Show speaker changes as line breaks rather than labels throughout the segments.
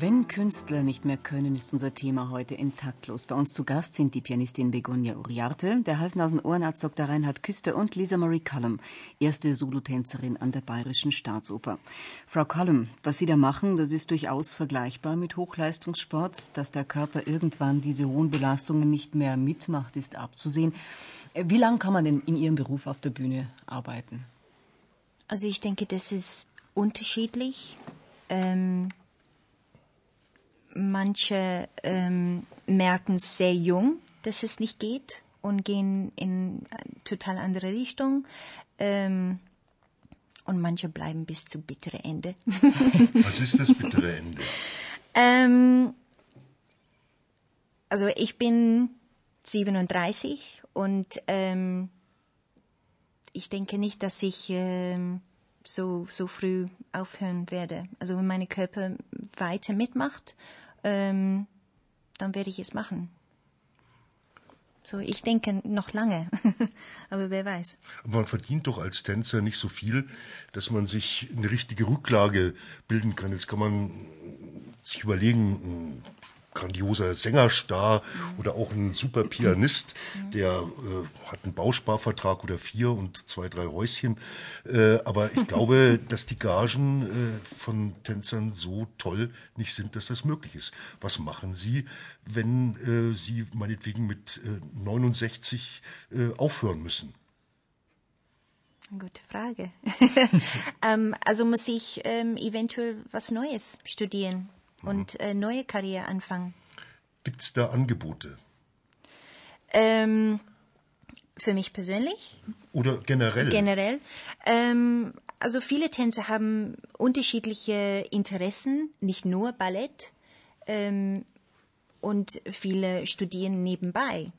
Wenn Künstler nicht mehr können, ist unser Thema heute intaktlos. Bei uns zu Gast sind die Pianistin Begonia Uriarte, der Halsenhausen-Ohrenarzt Dr. Reinhard Küster und Lisa Marie Cullum, erste Solotänzerin an der Bayerischen Staatsoper. Frau Cullum, was Sie da machen, das ist durchaus vergleichbar mit Hochleistungssport. Dass der Körper irgendwann diese hohen Belastungen nicht mehr mitmacht, ist abzusehen. Wie lange kann man denn in Ihrem Beruf auf der Bühne arbeiten?
Also ich denke, das ist unterschiedlich. Ähm Manche ähm, merken sehr jung, dass es nicht geht und gehen in eine total andere Richtung. Ähm, und manche bleiben bis zu bittere Ende.
Was ist das bittere Ende?
ähm, also ich bin 37 und ähm, ich denke nicht, dass ich ähm, so, so früh aufhören werde. Also wenn meine Körper weiter mitmacht, ähm, dann werde ich es machen. So, ich denke noch lange, aber wer weiß.
Man verdient doch als Tänzer nicht so viel, dass man sich eine richtige Rücklage bilden kann. Jetzt kann man sich überlegen, grandioser Sängerstar oder auch ein super Pianist, der äh, hat einen Bausparvertrag oder vier und zwei, drei Häuschen. Äh, aber ich glaube, dass die Gagen äh, von Tänzern so toll nicht sind, dass das möglich ist. Was machen Sie, wenn äh, Sie meinetwegen mit 69 äh, aufhören müssen?
Gute Frage. ähm, also muss ich ähm, eventuell was Neues studieren und äh, neue Karriere anfangen.
Gibt es da Angebote?
Ähm, für mich persönlich?
Oder generell?
Generell. Ähm, also viele Tänzer haben unterschiedliche Interessen, nicht nur Ballett. Ähm, und viele studieren nebenbei.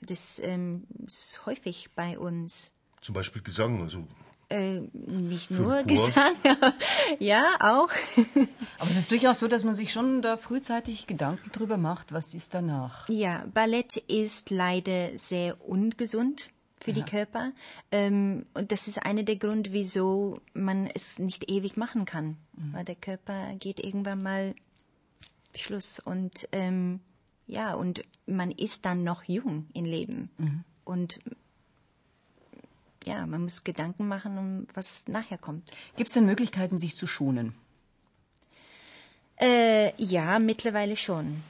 Das ähm, ist häufig bei uns.
Zum Beispiel Gesang, also
äh, nicht nur Gesang, ja, auch.
Aber es ist durchaus so, dass man sich schon da frühzeitig Gedanken drüber macht, was ist danach.
Ja, Ballett ist leider sehr ungesund für ja. die Körper. Ähm, und das ist einer der Gründe, wieso man es nicht ewig machen kann. Mhm. Weil der Körper geht irgendwann mal Schluss. Und ähm, ja, und man ist dann noch jung im Leben. Mhm. Und ja, man muss Gedanken machen, um was nachher kommt.
Gibt es denn Möglichkeiten, sich zu schonen?
Äh, ja, mittlerweile schon.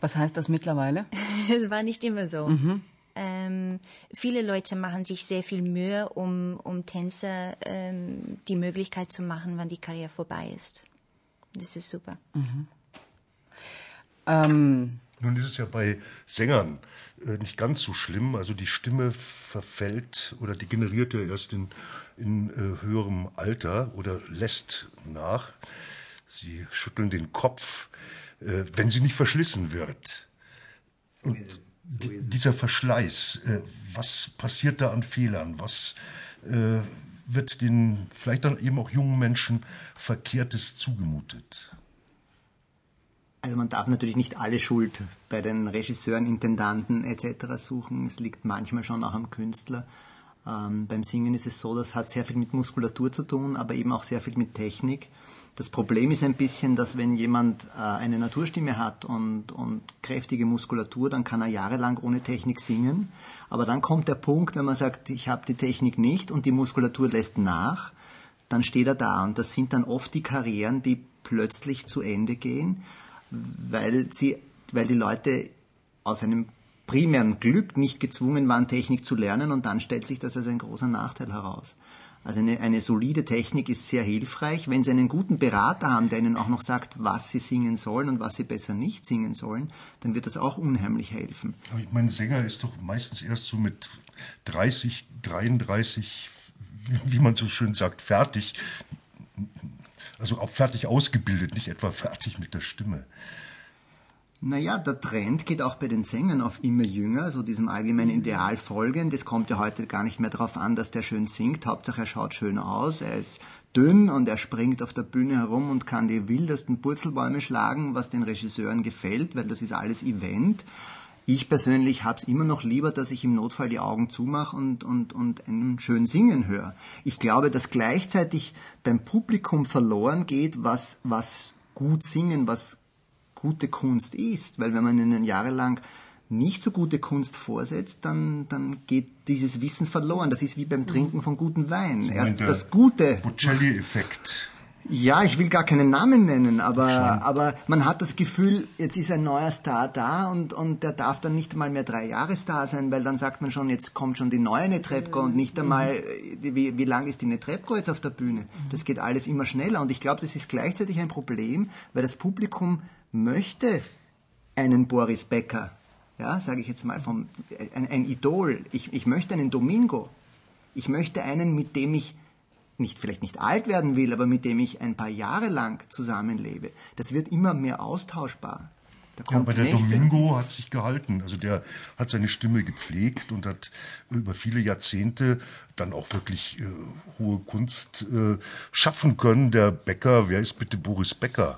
Was heißt das mittlerweile?
Es war nicht immer so. Mhm. Ähm, viele Leute machen sich sehr viel Mühe, um, um Tänzer ähm, die Möglichkeit zu machen, wann die Karriere vorbei ist. Das ist super. Mhm.
Ähm, nun ist es ja bei Sängern äh, nicht ganz so schlimm. Also die Stimme verfällt oder degeneriert ja erst in, in äh, höherem Alter oder lässt nach. Sie schütteln den Kopf, äh, wenn sie nicht verschlissen wird. So ist es. So ist dieser Verschleiß, äh, was passiert da an Fehlern? Was äh, wird den vielleicht dann eben auch jungen Menschen Verkehrtes zugemutet?
Also man darf natürlich nicht alle Schuld bei den Regisseuren, Intendanten etc. suchen. Es liegt manchmal schon auch am Künstler. Ähm, beim Singen ist es so, das hat sehr viel mit Muskulatur zu tun, aber eben auch sehr viel mit Technik. Das Problem ist ein bisschen, dass wenn jemand äh, eine Naturstimme hat und, und kräftige Muskulatur, dann kann er jahrelang ohne Technik singen. Aber dann kommt der Punkt, wenn man sagt, ich habe die Technik nicht und die Muskulatur lässt nach, dann steht er da. Und das sind dann oft die Karrieren, die plötzlich zu Ende gehen weil sie, weil die Leute aus einem primären Glück nicht gezwungen waren, Technik zu lernen und dann stellt sich das als ein großer Nachteil heraus. Also eine, eine solide Technik ist sehr hilfreich. Wenn Sie einen guten Berater haben, der Ihnen auch noch sagt, was Sie singen sollen und was Sie besser nicht singen sollen, dann wird das auch unheimlich helfen.
Aber ich meine, Sänger ist doch meistens erst so mit 30, 33, wie man so schön sagt, fertig. Also auch fertig ausgebildet, nicht etwa fertig mit der Stimme.
Naja, der Trend geht auch bei den Sängern auf immer jünger, so diesem allgemeinen Ideal folgend. Es kommt ja heute gar nicht mehr darauf an, dass der schön singt. Hauptsache er schaut schön aus, er ist dünn und er springt auf der Bühne herum und kann die wildesten Purzelbäume schlagen, was den Regisseuren gefällt, weil das ist alles Event. Ich persönlich habe es immer noch lieber, dass ich im Notfall die Augen zumache und, und, und einen schön singen höre. Ich glaube, dass gleichzeitig beim Publikum verloren geht, was, was gut singen, was gute Kunst ist. Weil wenn man ihnen jahrelang nicht so gute Kunst vorsetzt, dann, dann geht dieses Wissen verloren. Das ist wie beim Trinken von gutem Wein. Erst das Gute.
Bocelli-Effekt.
Ja, ich will gar keinen Namen nennen, aber, aber man hat das Gefühl, jetzt ist ein neuer Star da und, und der darf dann nicht mal mehr drei Jahre Star sein, weil dann sagt man schon, jetzt kommt schon die neue Netrebko und nicht einmal, äh, wie, wie lang ist die Netrebko jetzt auf der Bühne? Das geht alles immer schneller und ich glaube, das ist gleichzeitig ein Problem, weil das Publikum möchte einen Boris Becker, ja, sage ich jetzt mal, vom, ein, ein Idol. Ich, ich möchte einen Domingo. Ich möchte einen, mit dem ich nicht, vielleicht nicht alt werden will, aber mit dem ich ein paar Jahre lang zusammenlebe. Das wird immer mehr austauschbar. Da
Ja, aber der
nächste-
Domingo hat sich gehalten. Also der hat seine Stimme gepflegt und hat über viele Jahrzehnte dann auch wirklich äh, hohe Kunst äh, schaffen können. Der Becker, wer ist bitte Boris Becker?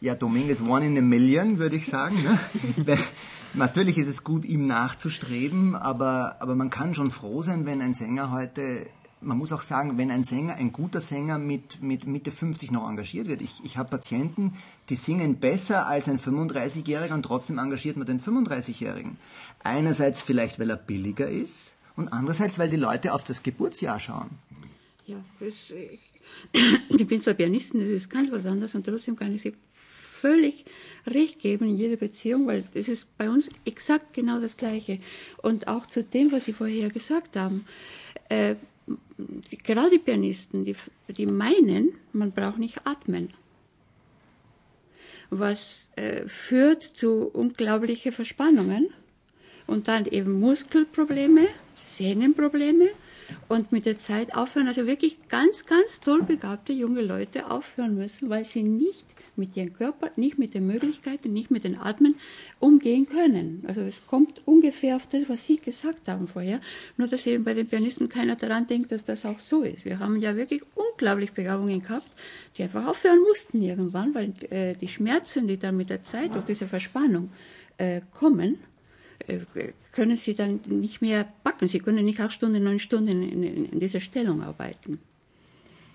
Ja, Dominguez one in a million, würde ich sagen. Ne? Natürlich ist es gut, ihm nachzustreben, aber, aber man kann schon froh sein, wenn ein Sänger heute, man muss auch sagen, wenn ein Sänger, ein guter Sänger mit, mit Mitte 50 noch engagiert wird. Ich, ich habe Patienten, die singen besser als ein 35-Jähriger und trotzdem engagiert man den 35-Jährigen. Einerseits vielleicht, weil er billiger ist und andererseits, weil die Leute auf das Geburtsjahr schauen.
Ja, das, ich, ich bin zwar Pianistin, das ist ganz was anderes und trotzdem kann ich Sie völlig recht geben in jeder Beziehung, weil das ist bei uns exakt genau das Gleiche. Und auch zu dem, was Sie vorher gesagt haben, äh, gerade die Pianisten, die, die meinen, man braucht nicht atmen. Was äh, führt zu unglaublichen Verspannungen und dann eben Muskelprobleme, Sehnenprobleme und mit der Zeit aufhören. Also wirklich ganz, ganz toll begabte junge Leute aufhören müssen, weil sie nicht mit ihrem Körper, nicht mit den Möglichkeiten, nicht mit den Atmen umgehen können. Also es kommt ungefähr auf das, was Sie gesagt haben vorher, nur dass eben bei den Pianisten keiner daran denkt, dass das auch so ist. Wir haben ja wirklich unglaublich Begabungen gehabt, die einfach aufhören mussten irgendwann, weil äh, die Schmerzen, die dann mit der Zeit durch diese Verspannung äh, kommen, äh, können sie dann nicht mehr backen. Sie können nicht acht Stunden, neun Stunden in, in, in dieser Stellung arbeiten.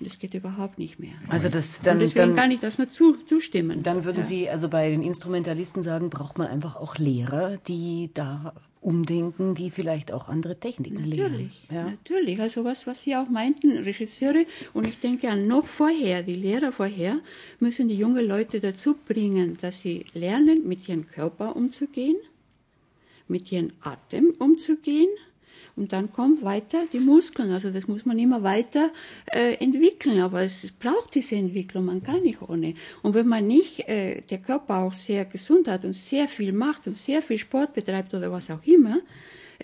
Das geht überhaupt nicht mehr.
Also das dann,
Und deswegen
dann,
kann ich das nur zu, zustimmen.
dann würden
ja.
Sie also bei den Instrumentalisten sagen, braucht man einfach auch Lehrer, die da umdenken, die vielleicht auch andere Techniken lehren.
Natürlich,
Ja.
natürlich. Also was, was Sie auch meinten, Regisseure, und ich denke an noch vorher, die Lehrer vorher, müssen die jungen Leute dazu bringen, dass sie lernen, mit ihrem Körper umzugehen, mit ihrem Atem umzugehen. Und dann kommt weiter die Muskeln. Also das muss man immer weiter äh, entwickeln. Aber es braucht diese Entwicklung. Man kann nicht ohne. Und wenn man nicht äh, der Körper auch sehr gesund hat und sehr viel macht und sehr viel Sport betreibt oder was auch immer,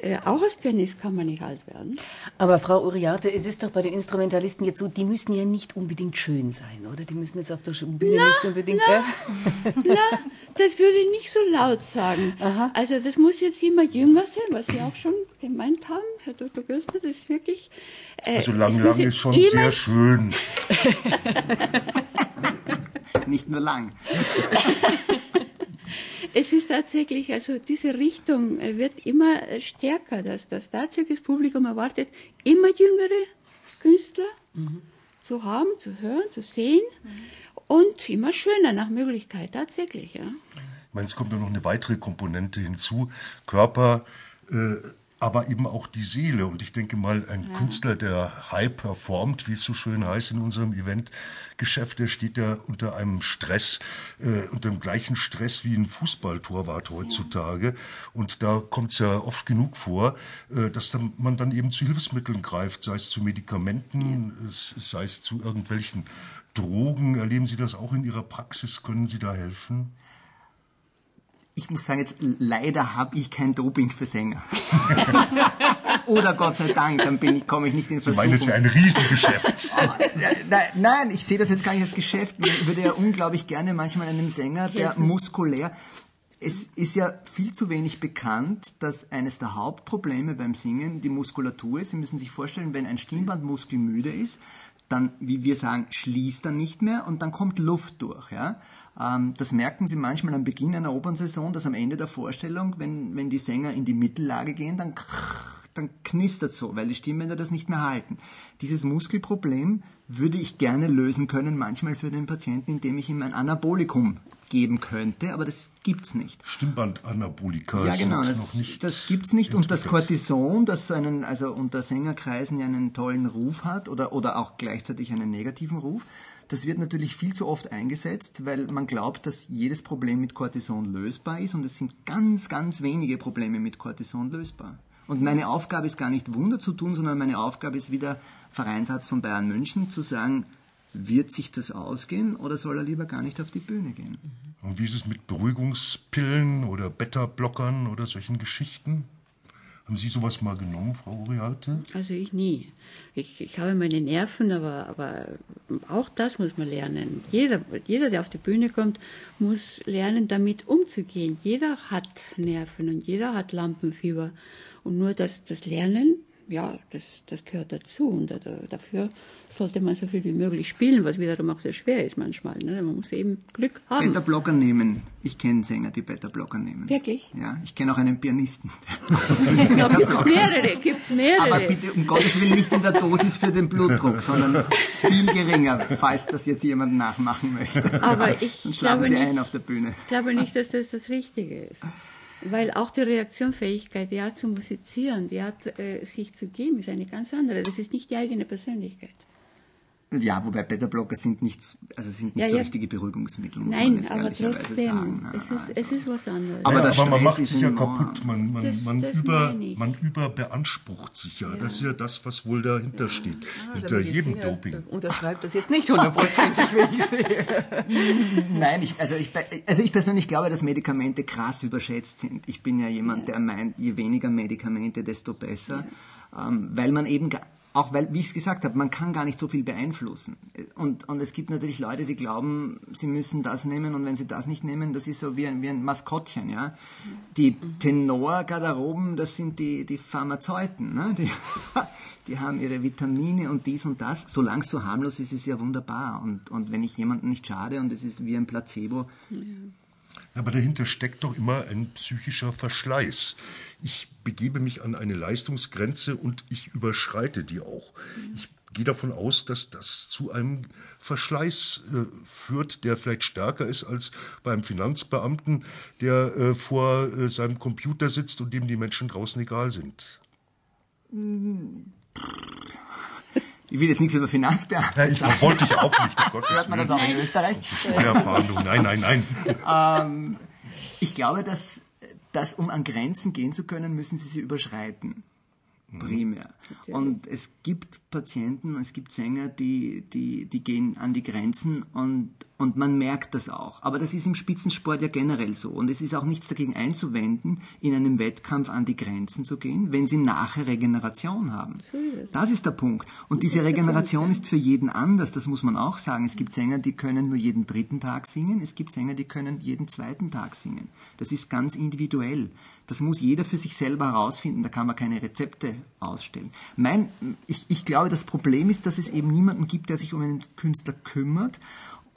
äh, auch als Pianist kann man nicht alt werden.
Aber Frau Uriarte, es ist doch bei den Instrumentalisten jetzt so, die müssen ja nicht unbedingt schön sein, oder? Die müssen jetzt auf der Bühne nicht unbedingt... äh,
Na, das würde ich nicht so laut sagen. Also das muss jetzt immer jünger sein, was Sie auch schon gemeint haben, Herr Dr. Göster, das ist wirklich... Äh,
Also
es
lang, lang ist schon
immer
sehr schön.
Nicht nur lang.
Es ist tatsächlich, also diese Richtung äh, wird immer äh, stärker, dass das tatsächlich das Publikum erwartet, immer jüngere Künstler zu haben, zu hören, zu sehen und immer schöner nach Möglichkeit, tatsächlich. Ja.
Ich meine, es kommt noch eine weitere Komponente hinzu. Körper, äh, aber eben auch die Seele. Und ich denke mal, ein Künstler, der high performt, wie es so schön heißt in unserem Eventgeschäft, der steht ja unter einem Stress, äh, unter dem gleichen Stress wie ein Fußballtorwart heutzutage. Und da kommt es ja oft genug vor, äh, dass dann, man dann eben zu Hilfsmitteln greift, sei es zu Medikamenten, es, sei es zu irgendwelchen Drogen. Erleben Sie das auch in Ihrer Praxis? Können Sie da helfen?
Ich muss sagen, jetzt leider habe ich kein Doping für Sänger. Oder Gott sei Dank, dann bin ich, komme ich nicht in
Ich meine, es
Versuchung.
wäre ein Riesengeschäft.
Nein, nein, ich sehe das jetzt gar nicht als Geschäft. Ich würde ja unglaublich gerne manchmal einem Sänger, der muskulär. Es ist ja viel zu wenig bekannt, dass eines der Hauptprobleme beim Singen die Muskulatur ist. Sie müssen sich vorstellen, wenn ein Stimmbandmuskel müde ist, dann, wie wir sagen, schließt er nicht mehr und dann kommt Luft durch. Ja? Ähm, das merken Sie manchmal am Beginn einer Opernsaison, dass am Ende der Vorstellung, wenn, wenn die Sänger in die Mittellage gehen, dann dann knistert so, weil die Stimmbänder das nicht mehr halten. Dieses Muskelproblem würde ich gerne lösen können, manchmal für den Patienten, indem ich ihm ein Anabolikum geben könnte, aber das gibt's nicht.
Stimmbandanabolika
Ja, genau, das, das gibt's nicht. Und das. Cortison, das einen, also unter Sängerkreisen ja einen tollen Ruf hat oder, oder auch gleichzeitig einen negativen Ruf, das wird natürlich viel zu oft eingesetzt, weil man glaubt, dass jedes Problem mit Cortison lösbar ist und es sind ganz, ganz wenige Probleme mit Cortison lösbar. Und meine Aufgabe ist gar nicht Wunder zu tun, sondern meine Aufgabe ist wieder Vereinsarzt von Bayern München zu sagen, wird sich das ausgehen oder soll er lieber gar nicht auf die Bühne gehen?
Und wie ist es mit Beruhigungspillen oder Beta-Blockern oder solchen Geschichten? Haben Sie sowas mal genommen, Frau Uriarte?
Also ich nie. Ich, ich habe meine Nerven, aber, aber auch das muss man lernen. Jeder, jeder, der auf die Bühne kommt, muss lernen, damit umzugehen. Jeder hat Nerven und jeder hat Lampenfieber. Und nur das, das Lernen, ja, das, das gehört dazu. Und da, dafür sollte man so viel wie möglich spielen, was wiederum auch sehr schwer ist manchmal. Ne? Man muss eben Glück haben.
Beta-Blocker nehmen. Ich kenne Sänger, die Beta-Blocker nehmen.
Wirklich?
Ja, ich kenne auch einen Pianisten.
Da gibt's mehrere, gibt's mehrere.
Aber bitte um Gottes Willen nicht in der Dosis für den Blutdruck, sondern viel geringer, falls das jetzt jemand nachmachen möchte.
Aber ich
Dann schlagen
glaube
Sie
nicht-
ein auf der Bühne.
Ich glaube nicht, dass das das Richtige ist. Weil auch die Reaktionsfähigkeit, die Art zu musizieren, die Art äh, sich zu geben, ist eine ganz andere. Das ist nicht die eigene Persönlichkeit.
Ja, wobei Beta-Blocker sind nicht, also sind nicht
Ja,
so
ja.
richtige Beruhigungsmittel, muss man
Nein,
jetzt
aber trotzdem,
sagen.
es, ist,
Also-
es ist was anderes.
Aber
ja,
der
aber man
Stress
macht
ist
sich ja
enorm.
kaputt, man, man,
Das-
man,
das
über, man überbeansprucht sich ja. Das ist ja das, was wohl dahinter steht.
Ah,
Hinter jedem Doping.
Unterschreibt das jetzt nicht hundertprozentig, wie ich sehe.
Nein, ich, also, ich, also ich persönlich glaube, dass Medikamente krass überschätzt sind. Ich bin ja jemand, der meint, je weniger Medikamente, desto besser. Ähm, weil man eben, auch weil, wie ich es gesagt habe, man kann gar nicht so viel beeinflussen. Und, und es gibt natürlich Leute, die glauben, sie müssen das nehmen und wenn sie das nicht nehmen, das ist so wie ein, wie ein Maskottchen. Ja? Die Tenor-Garderoben, das sind die, die Pharmazeuten. Ne? Die, die haben ihre Vitamine und dies und das. Solange es so harmlos ist, ist es ja wunderbar. Und, und wenn ich jemanden nicht schade und es ist wie ein Placebo,
Aber dahinter steckt doch immer ein psychischer Verschleiß. Ich begebe mich an eine Leistungsgrenze und ich überschreite die auch. Ich gehe davon aus, dass das zu einem Verschleiß äh, führt, der vielleicht stärker ist als beim Finanzbeamten, der äh, vor äh, seinem Computer sitzt und dem die Menschen draußen egal sind.
Ich will jetzt nichts über Finanzbeamte
Ja, ich
sagen.
wollte ich auch nicht, um Gottes
Hört man das auch in Österreich?
Steuerfahndung. Nein, nein, nein.
Ich glaube, dass, dass um an Grenzen gehen zu können, müssen sie sie überschreiten. Primär. Und es gibt Patienten, es gibt Sänger, die, die, die gehen an die Grenzen und, und man merkt das auch. Aber das ist im Spitzensport ja generell so. Und es ist auch nichts dagegen einzuwenden, in einem Wettkampf an die Grenzen zu gehen, wenn sie nachher Regeneration haben. Das ist der Punkt. Und diese Regeneration ist für jeden anders, das muss man auch sagen. Es gibt Sänger, die können nur jeden dritten Tag singen, es gibt Sänger, die können jeden zweiten Tag singen. Das ist ganz individuell. Das muss jeder für sich selber herausfinden, da kann man keine Rezepte ausstellen. Mein, ich, ich glaube, das Problem ist, dass es eben niemanden gibt, der sich um einen Künstler kümmert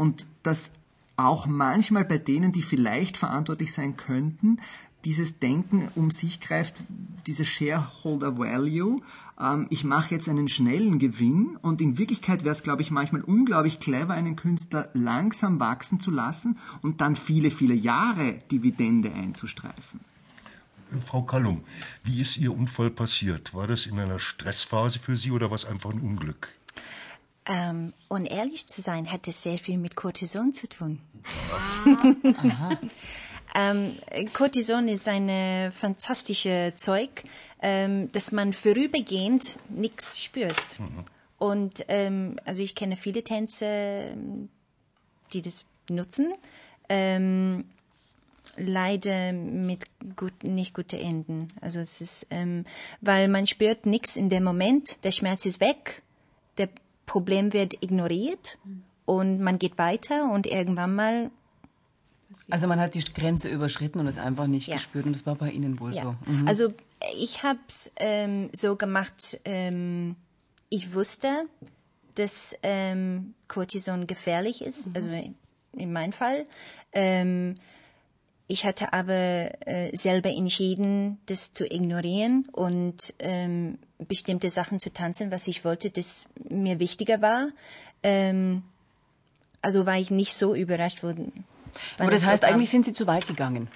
und dass auch manchmal bei denen, die vielleicht verantwortlich sein könnten, dieses Denken um sich greift, diese Shareholder Value. Ähm, ich mache jetzt einen schnellen Gewinn und in Wirklichkeit wäre es, glaube ich, manchmal unglaublich clever, einen Künstler langsam wachsen zu lassen und dann viele, viele Jahre Dividende einzustreifen.
Frau Kallum, wie ist Ihr Unfall passiert? War das in einer Stressphase für Sie oder war es einfach ein Unglück?
Ähm, um ehrlich zu sein, hat es sehr viel mit Cortison zu tun. ähm, Cortison ist ein fantastisches Zeug, ähm, dass man vorübergehend nichts spürst. Und ähm, also ich kenne viele Tänzer, die das nutzen. Ähm, leider mit gut, nicht guten Enden. Also es ist, ähm, weil man spürt nichts in dem Moment, der Schmerz ist weg, der Problem wird ignoriert und man geht weiter und irgendwann mal
Also man hat die Grenze überschritten und es einfach nicht
Ja.
gespürt und das war bei Ihnen wohl
Ja.
so. Mhm.
Also ich habe es ähm, so gemacht, ähm, ich wusste, dass ähm, Cortison gefährlich ist, also in meinem Fall. Ähm, ich hatte aber äh, selber entschieden, das zu ignorieren und ähm, bestimmte Sachen zu tanzen, was ich wollte, das mir wichtiger war. Ähm, also war ich nicht so überrascht worden,
Aber das heißt, eigentlich sind Sie zu weit gegangen.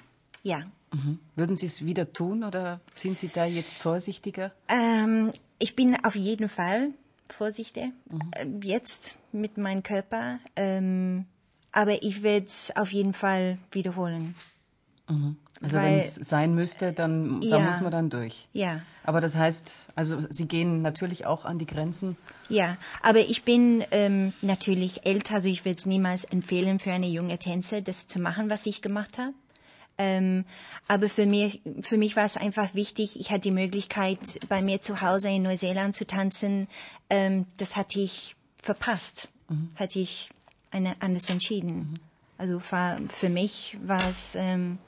Ja.
Mhm. Würden Sie es wieder tun oder sind Sie da jetzt vorsichtiger?
Ähm, ich bin auf jeden Fall vorsichtig mhm. jetzt mit meinem Körper, ähm, aber ich werde es auf jeden Fall wiederholen.
Mhm. Also wenn es sein müsste, dann ja. da muss man dann durch.
Ja.
Aber das heißt, also Sie gehen natürlich auch an die Grenzen.
Ja, aber ich bin ähm, natürlich älter, also ich würde es niemals empfehlen für eine junge Tänzer, das zu machen, was ich gemacht habe. Ähm, aber für mich, für mich war es einfach wichtig, ich hatte die Möglichkeit, bei mir zu Hause in Neuseeland zu tanzen. Ähm, das hatte ich verpasst, mhm. hatte ich eine, anders entschieden. Mhm. Also war, für mich war es ähm,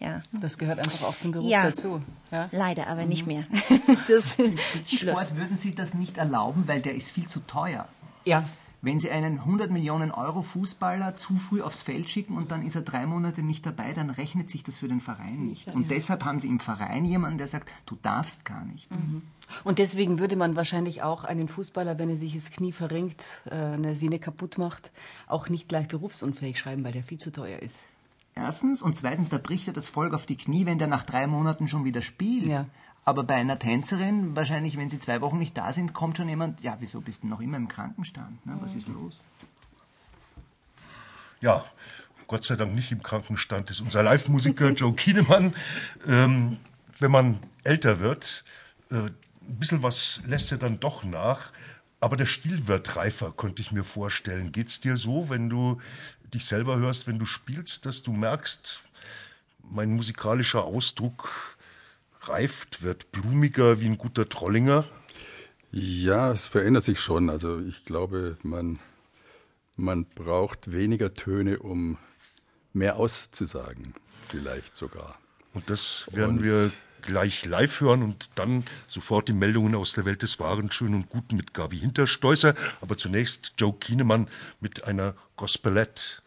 ja.
Das gehört einfach auch zum Beruf ja. dazu.
Ja? Leider, aber mhm. nicht mehr. das
Sport würden Sie das nicht erlauben, weil der ist viel zu teuer.
Ja.
Wenn Sie einen 100 Millionen Euro Fußballer zu früh aufs Feld schicken und dann ist er drei Monate nicht dabei, dann rechnet sich das für den Verein nicht. Und deshalb haben Sie im Verein jemanden, der sagt, du darfst gar nicht. Mhm.
Und deswegen würde man wahrscheinlich auch einen Fußballer, wenn er sich das Knie verrenkt, äh, eine Sehne kaputt macht, auch nicht gleich berufsunfähig schreiben, weil der viel zu teuer ist.
Erstens. Und zweitens, da bricht er das Volk auf die Knie, wenn der nach drei Monaten schon wieder spielt. Ja. Aber bei einer Tänzerin, wahrscheinlich, wenn sie zwei Wochen nicht da sind, kommt schon jemand, ja, wieso bist du noch immer im Krankenstand? Ne? Was ist los?
Ja, Gott sei Dank nicht im Krankenstand ist unser Live-Musiker Joe Kienemann. Ähm, wenn man älter wird, äh, ein bisschen was lässt er dann doch nach. Aber der Stil wird reifer, könnte ich mir vorstellen. Geht's dir so, wenn du dich selber hörst, wenn du spielst, dass du merkst, mein musikalischer Ausdruck reift, wird blumiger wie ein guter Trollinger?
Ja, es verändert sich schon. Also ich glaube, man, man braucht weniger Töne, um mehr auszusagen, vielleicht sogar.
Und das werden und wir gleich live hören und dann sofort die Meldungen aus der Welt des Wahren, Schön und Guten mit Gabi Hintersteußer. Aber zunächst Joe Kienemann mit einer Gospelette.